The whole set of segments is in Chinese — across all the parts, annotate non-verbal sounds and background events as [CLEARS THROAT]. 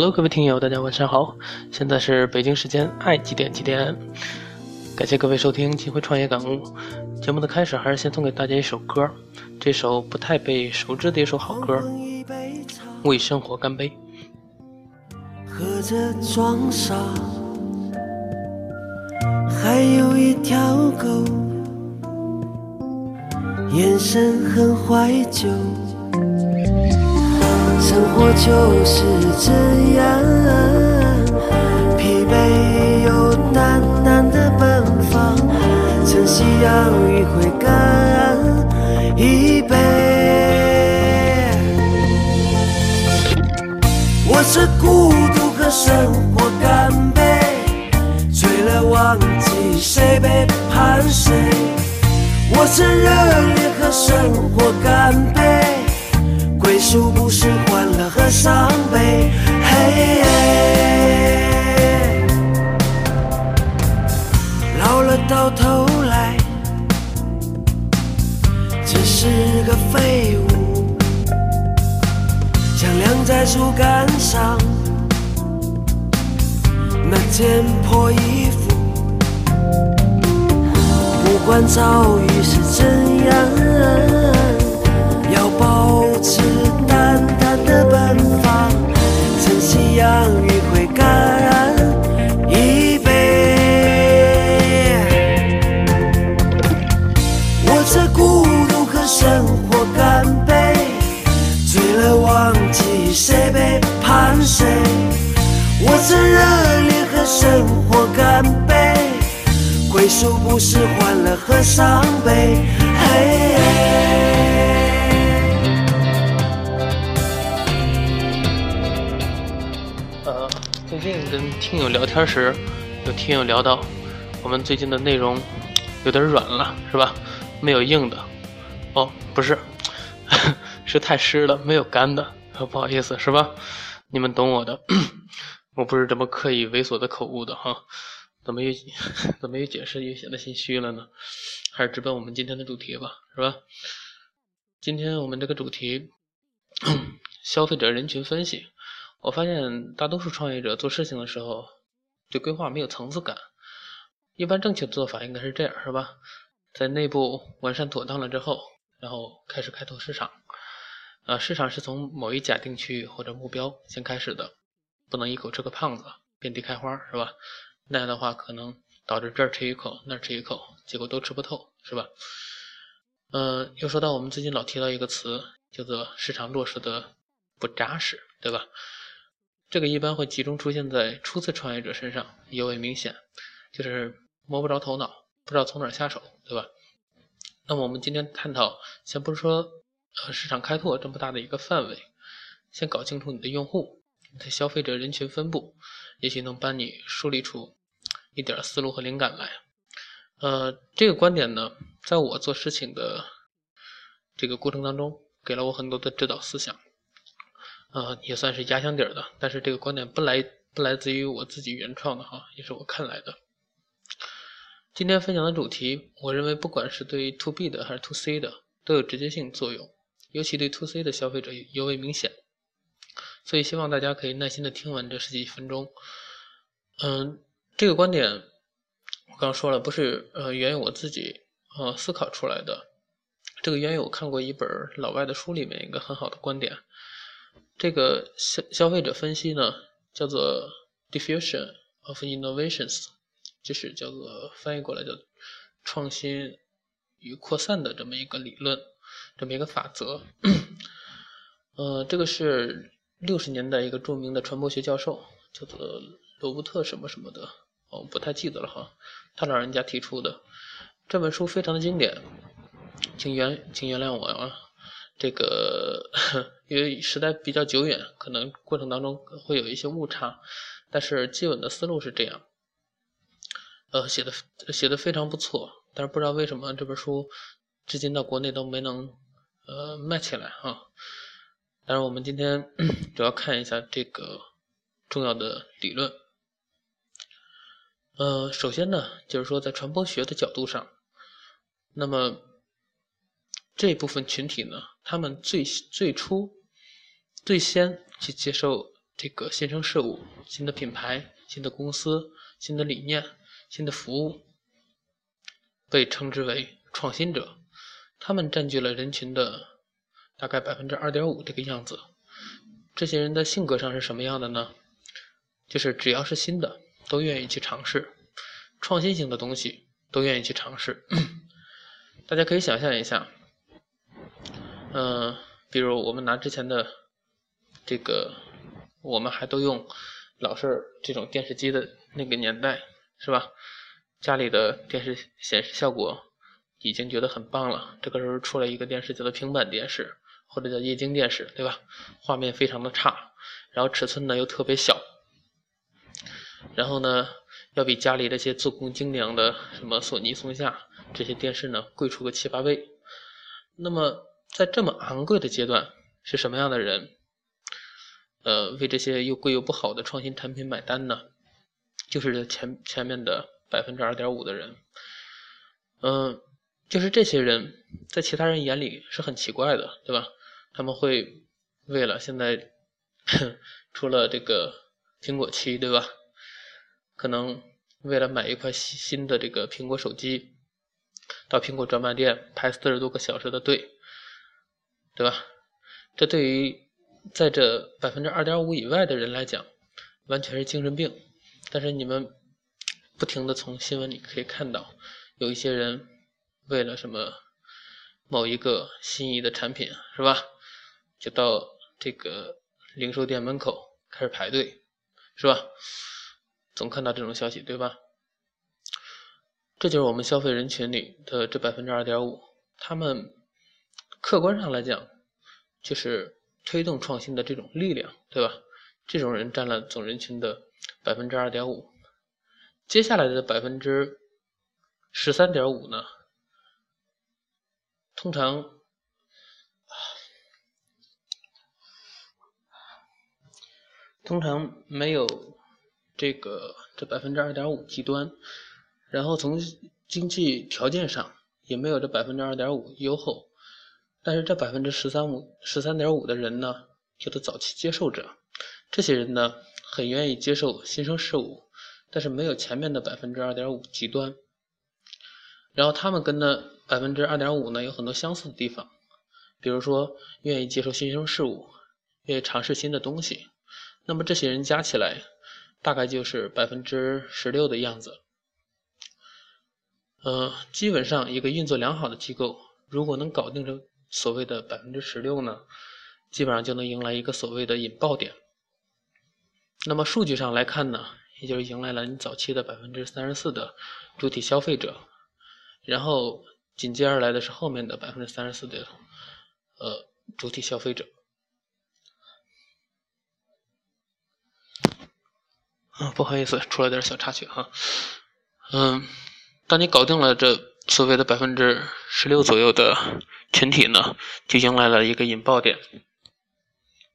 Hello，各位听友，大家晚上好，现在是北京时间爱几点几点？感谢各位收听《机会创业感悟》节目的开始，还是先送给大家一首歌，这首不太被熟知的一首好歌，《为生活干杯》。喝着装傻，还有一条狗，眼神很怀旧。生活就是这样，疲惫又淡淡的奔放，趁夕阳余晖干一杯。我是孤独和生活干杯，醉了忘记谁背叛谁。我是热烈和生活干杯。归宿不是乐和伤悲，嘿，老了到头来只是个废物，像晾在树干上那件破衣服，不管遭遇是怎样。要保持生活干杯，归宿不是欢乐和伤悲。嘿。最近跟听友聊天时，有听友聊到我们最近的内容有点软了，是吧？没有硬的。哦，不是，[LAUGHS] 是太湿了，没有干的。不好意思，是吧？你们懂我的。[CLEARS THROAT] 我不是这么刻意猥琐的口误的哈。怎么越 [LAUGHS] 怎么越解释越显得心虚了呢？还是直奔我们今天的主题吧，是吧？今天我们这个主题，消费者人群分析。我发现大多数创业者做事情的时候，对规划没有层次感。一般正确的做法应该是这样，是吧？在内部完善妥当了之后，然后开始开拓市场。呃，市场是从某一假定区域或者目标先开始的，不能一口吃个胖子，遍地开花，是吧？那样的话可能导致这儿吃一口，那儿吃一口，结果都吃不透，是吧？嗯，又说到我们最近老提到一个词，叫做市场落实的不扎实，对吧？这个一般会集中出现在初次创业者身上，尤为明显，就是摸不着头脑，不知道从哪下手，对吧？那么我们今天探讨，先不说呃市场开拓这么大的一个范围，先搞清楚你的用户，的消费者人群分布，也许能帮你梳理出一点思路和灵感来。呃，这个观点呢，在我做事情的这个过程当中，给了我很多的指导思想。呃，也算是压箱底儿的，但是这个观点不来不来自于我自己原创的哈，也是我看来的。今天分享的主题，我认为不管是对 To B 的还是 To C 的，都有直接性作用，尤其对 To C 的消费者尤为明显。所以希望大家可以耐心的听完这十几分钟。嗯，这个观点我刚说了，不是呃源于我自己呃思考出来的，这个源于我看过一本老外的书里面一个很好的观点。这个消消费者分析呢，叫做 diffusion of innovations，就是叫做翻译过来叫创新与扩散的这么一个理论，这么一个法则。[COUGHS] 呃，这个是六十年代一个著名的传播学教授，叫做罗伯特什么什么的，哦，不太记得了哈。他老人家提出的这本书非常的经典，请原请原谅我啊。这个因为时代比较久远，可能过程当中会有一些误差，但是基本的思路是这样。呃，写的写的非常不错，但是不知道为什么这本书至今到国内都没能呃卖起来啊。但是我们今天 [CLEARS THROAT] 主要看一下这个重要的理论。呃，首先呢，就是说在传播学的角度上，那么。这部分群体呢，他们最最初、最先去接受这个新生事物、新的品牌、新的公司、新的理念、新的服务，被称之为创新者。他们占据了人群的大概百分之二点五这个样子。这些人的性格上是什么样的呢？就是只要是新的，都愿意去尝试创新型的东西，都愿意去尝试。[CLEARS THROAT] 大家可以想象一下，嗯，比如我们拿之前的这个。我们还都用老式这种电视机的那个年代，是吧？家里的电视显示效果已经觉得很棒了。这个时候出来一个电视叫做平板电视，或者叫液晶电视，对吧？画面非常的差，然后尺寸呢又特别小，然后呢要比家里那些做工精良的什么索尼、松下这些电视呢贵出个七八倍。那么在这么昂贵的阶段，是什么样的人？呃，为这些又贵又不好的创新产品买单呢，就是前前面的百分之二点五的人，嗯，就是这些人在其他人眼里是很奇怪的，对吧？他们会为了现在 [LAUGHS] 出了这个苹果七，对吧？可能为了买一块新新的这个苹果手机，到苹果专卖店排四十多个小时的队，对吧？这对于在这百分之二点五以外的人来讲，完全是精神病。但是你们不停的从新闻里可以看到，有一些人为了什么某一个心仪的产品，是吧？就到这个零售店门口开始排队，是吧？总看到这种消息，对吧？这就是我们消费人群里的这百分之二点五，他们客观上来讲就是。推动创新的这种力量，对吧？这种人占了总人群的百分之二点五。接下来的百分之十三点五呢？通常，通常没有这个这百分之二点五极端，然后从经济条件上也没有这百分之二点五优厚。但是这百分之十三五十三点五的人呢，叫做早期接受者。这些人呢，很愿意接受新生事物，但是没有前面的百分之二点五极端。然后他们跟那百分之二点五呢，有很多相似的地方，比如说愿意接受新生事物，愿意尝试新的东西。那么这些人加起来，大概就是百分之十六的样子。呃，基本上一个运作良好的机构，如果能搞定这。所谓的百分之十六呢，基本上就能迎来一个所谓的引爆点。那么数据上来看呢，也就是迎来了你早期的百分之三十四的主体消费者，然后紧接而来的是后面的百分之三十四的呃主体消费者。啊，不好意思，出了点小插曲哈。嗯，当你搞定了这。所谓的百分之十六左右的群体呢，就迎来了一个引爆点。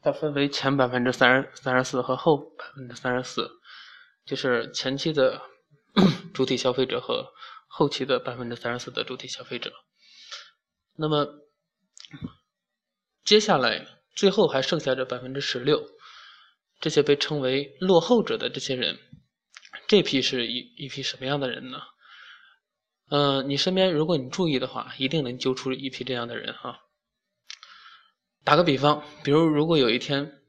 它分为前百分之三十三十四和后百分之三十四，就是前期的 [CLEARS THROAT] 主体消费者和后期的百分之三十四的主体消费者。那么接下来最后还剩下这百分之十六，这些被称为落后者的这些人，这批是一一批什么样的人呢？嗯，你身边如果你注意的话，一定能揪出一批这样的人哈。打个比方，比如如果有一天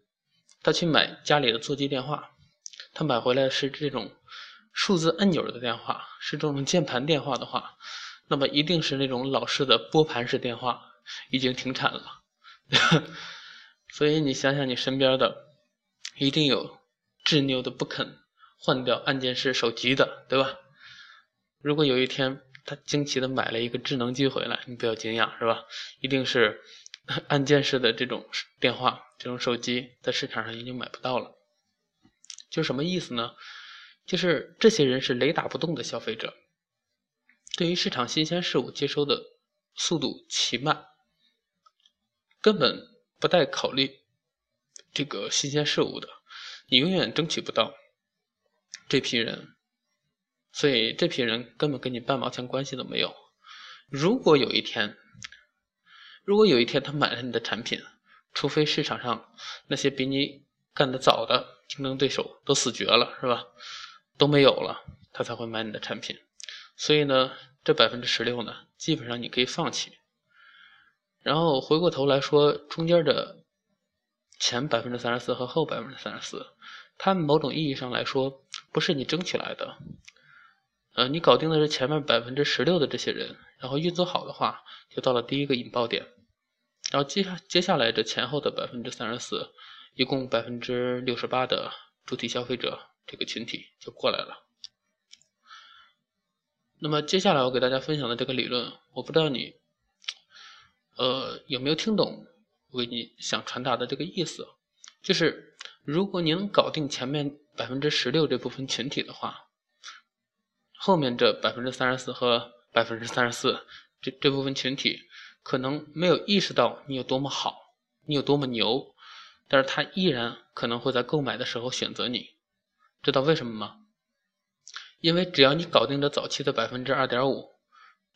他去买家里的座机电话，他买回来是这种数字按钮的电话，是这种键盘电话的话，那么一定是那种老式的拨盘式电话已经停产了。[LAUGHS] 所以你想想，你身边的一定有执拗的不肯换掉按键式手机的，对吧？如果有一天他惊奇的买了一个智能机回来，你不要惊讶，是吧？一定是 [LAUGHS] 按键式的这种电话、这种手机在市场上已经买不到了。就什么意思呢？就是这些人是雷打不动的消费者，对于市场新鲜事物接收的速度奇慢，根本不带考虑这个新鲜事物的，你永远争取不到这批人。所以这批人根本跟你半毛钱关系都没有。如果有一天，如果有一天他买了你的产品，除非市场上那些比你干得早的竞争对手都死绝了，是吧？都没有了，他才会买你的产品。所以呢，这百分之十六呢，基本上你可以放弃。然后回过头来说，中间的前百分之三十四和后百分之三十四，它某种意义上来说不是你争取来的。呃，你搞定的是前面百分之十六的这些人，然后运作好的话，就到了第一个引爆点。然后接下接下来这前后的百分之三十四，一共百分之六十八的主体消费者这个群体就过来了。那么接下来我给大家分享的这个理论，我不知道你，呃有没有听懂我给你想传达的这个意思？就是如果你能搞定前面百分之十六这部分群体的话。后面这百分之三十四和百分之三十四这这部分群体，可能没有意识到你有多么好，你有多么牛，但是他依然可能会在购买的时候选择你，知道为什么吗？因为只要你搞定了早期的百分之二点五，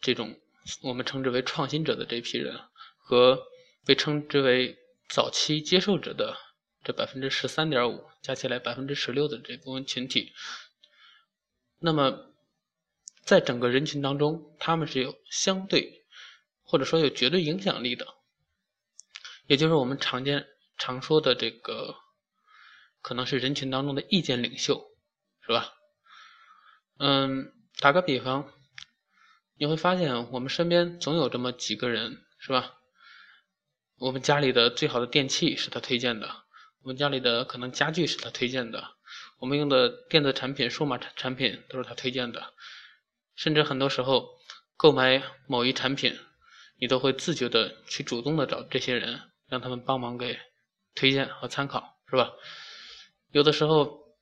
这种我们称之为创新者的这批人，和被称之为早期接受者的这百分之十三点五，加起来百分之十六的这部分群体，那么。在整个人群当中，他们是有相对或者说有绝对影响力的，也就是我们常见常说的这个，可能是人群当中的意见领袖，是吧？嗯，打个比方，你会发现我们身边总有这么几个人，是吧？我们家里的最好的电器是他推荐的，我们家里的可能家具是他推荐的，我们用的电子产品、数码产产品都是他推荐的。甚至很多时候，购买某一产品，你都会自觉的去主动的找这些人，让他们帮忙给推荐和参考，是吧？有的时候，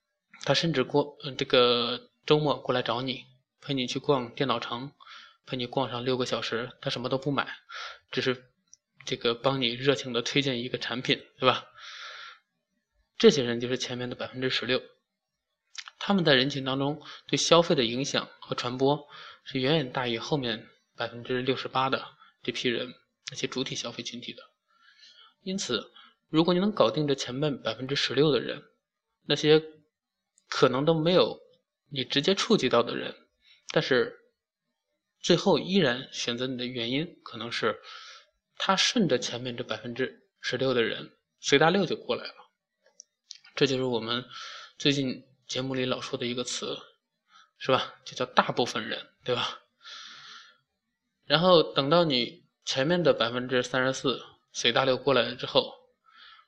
他甚至过这个周末过来找你，陪你去逛电脑城，陪你逛上六个小时，他什么都不买，只是这个帮你热情的推荐一个产品，对吧？这些人就是前面的百分之十六。他们在人群当中对消费的影响和传播是远远大于后面百分之六十八的这批人那些主体消费群体的。因此，如果你能搞定这前面百分之十六的人，那些可能都没有你直接触及到的人，但是最后依然选择你的原因，可能是他顺着前面这百分之十六的人随大溜就过来了。这就是我们最近。节目里老说的一个词，是吧？就叫大部分人，对吧？然后等到你前面的百分之三十四随大流过来了之后，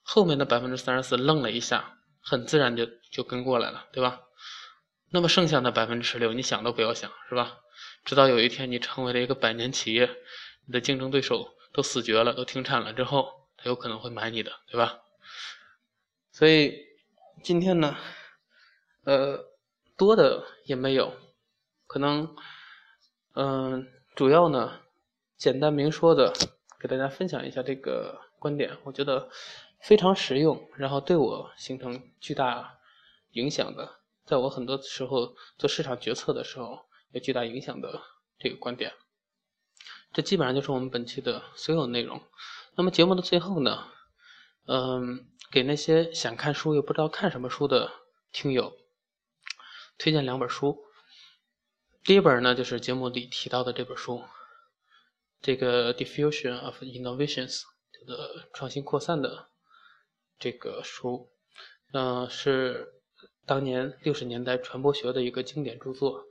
后面的百分之三十四愣了一下，很自然就就跟过来了，对吧？那么剩下的百分之十六，你想都不要想，是吧？直到有一天你成为了一个百年企业，你的竞争对手都死绝了，都停产了之后，他有可能会买你的，对吧？所以今天呢？呃，多的也没有，可能，嗯，主要呢，简单明说的给大家分享一下这个观点，我觉得非常实用，然后对我形成巨大影响的，在我很多时候做市场决策的时候有巨大影响的这个观点，这基本上就是我们本期的所有内容。那么节目的最后呢，嗯，给那些想看书又不知道看什么书的听友。推荐两本书，第一本呢就是节目里提到的这本书，这个《Diffusion of Innovations》的创新扩散的这个书，嗯，是当年六十年代传播学的一个经典著作。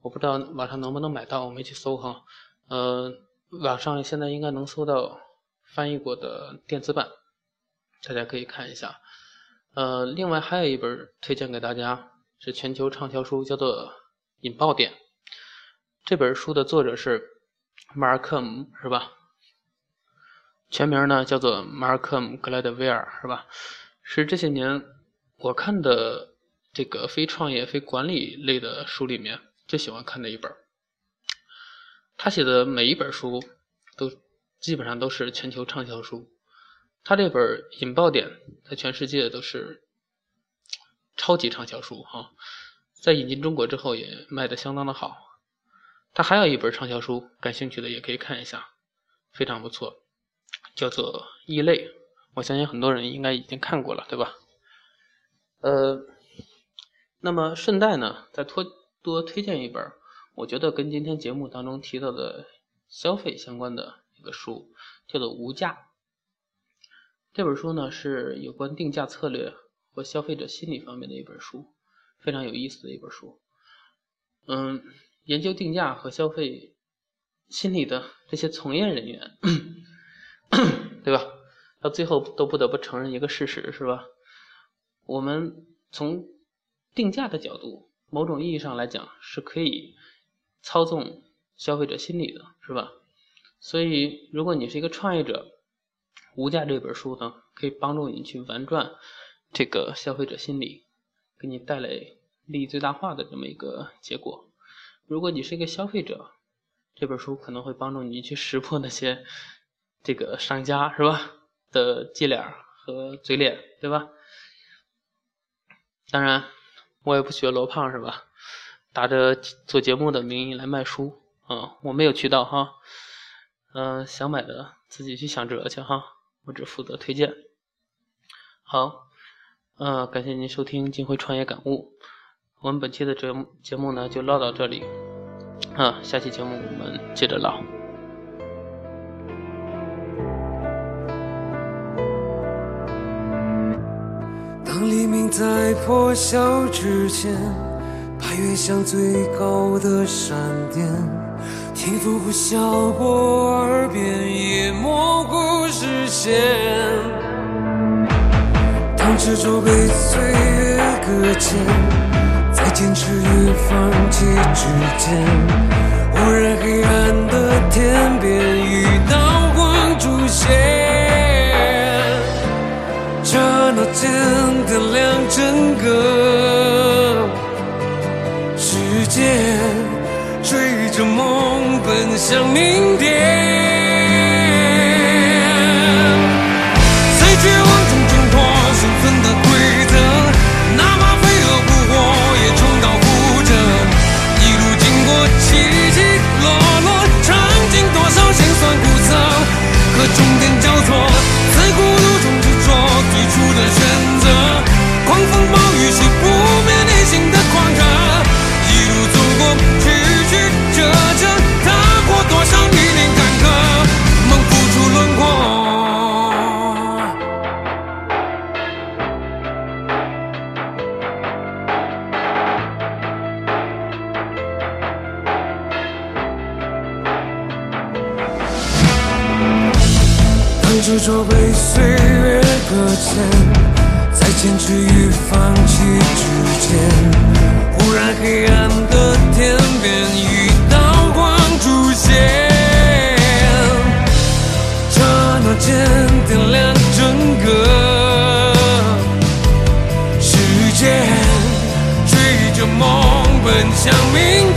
我不知道网上能不能买到，我们一起搜哈。嗯，网上现在应该能搜到翻译过的电子版，大家可以看一下。呃，另外还有一本推荐给大家。是全球畅销书，叫做《引爆点》。这本书的作者是马尔克姆，是吧？全名呢叫做马尔克姆·格莱德威尔，是吧？是这些年我看的这个非创业、非管理类的书里面最喜欢看的一本。他写的每一本书都基本上都是全球畅销书。他这本《引爆点》在全世界都是。超级畅销书哈，在引进中国之后也卖的相当的好。他还有一本畅销书，感兴趣的也可以看一下，非常不错，叫做《异类》。我相信很多人应该已经看过了，对吧？呃，那么顺带呢，再多多推荐一本，我觉得跟今天节目当中提到的消费相关的一个书，叫做《无价》。这本书呢是有关定价策略和消费者心理方面的一本书，非常有意思的一本书。嗯，研究定价和消费心理的这些从业人员，[COUGHS] 对吧？到最后都不得不承认一个事实，是吧？我们从定价的角度，某种意义上来讲，是可以操纵消费者心理的，是吧？所以，如果你是一个创业者，《无价》这本书呢，可以帮助你去玩转这个消费者心理，给你带来利益最大化的这么一个结果。如果你是一个消费者，这本书可能会帮助你去识破那些这个商家，是吧？的伎俩和嘴脸，对吧？当然，我也不学罗胖是吧？打着做节目的名义来卖书啊，我没有渠道哈。嗯，想买的自己去想辙去哈，我只负责推荐。好，嗯，感谢您收听《金辉创业感悟》。我们本期的节目节目呢就唠到这里，啊，下期节目我们接着唠。当黎明在破晓之前，越向最高的山巅，听风呼啸过耳边，也模糊视线。当执着被岁月搁浅，在坚持与放弃之间，忽然黑暗的天边，向明天。在绝望中挣脱生存的规则，哪怕飞蛾扑火也重蹈覆辙。一路经过起起落落，尝尽多少辛酸苦涩，和终点交错，在孤独中执着最初的想明